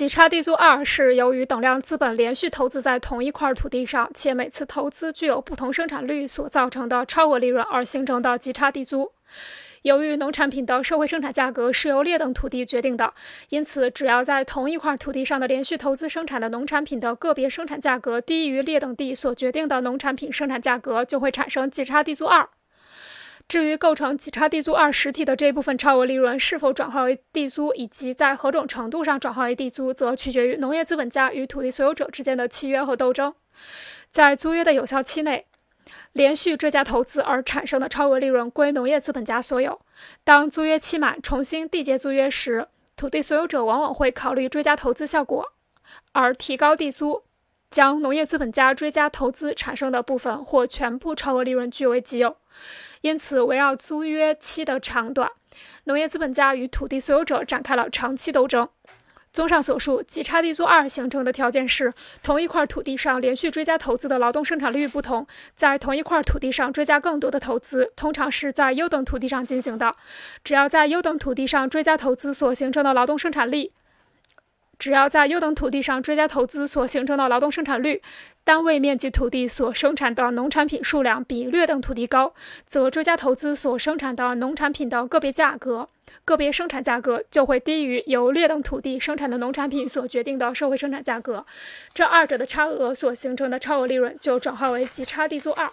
极差地租二是由于等量资本连续投资在同一块土地上，且每次投资具有不同生产率所造成的超额利润而形成的极差地租。由于农产品的社会生产价格是由劣等土地决定的，因此只要在同一块土地上的连续投资生产的农产品的个别生产价格低于劣等地所决定的农产品生产价格，就会产生极差地租二。至于构成极差地租二实体的这部分超额利润是否转化为地租，以及在何种程度上转化为地租，则取决于农业资本家与土地所有者之间的契约和斗争。在租约的有效期内，连续追加投资而产生的超额利润归农业资本家所有。当租约期满重新缔结租约时，土地所有者往往会考虑追加投资效果，而提高地租，将农业资本家追加投资产生的部分或全部超额利润据为己有。因此，围绕租约期的长短，农业资本家与土地所有者展开了长期斗争。综上所述，极差地租二形成的条件是，同一块土地上连续追加投资的劳动生产率不同，在同一块土地上追加更多的投资，通常是在优等土地上进行的。只要在优等土地上追加投资所形成的劳动生产力。只要在优等土地上追加投资所形成的劳动生产率，单位面积土地所生产的农产品数量比劣等土地高，则追加投资所生产的农产品的个别价格、个别生产价格就会低于由劣等土地生产的农产品所决定的社会生产价格，这二者的差额所形成的超额利润就转化为极差地租二。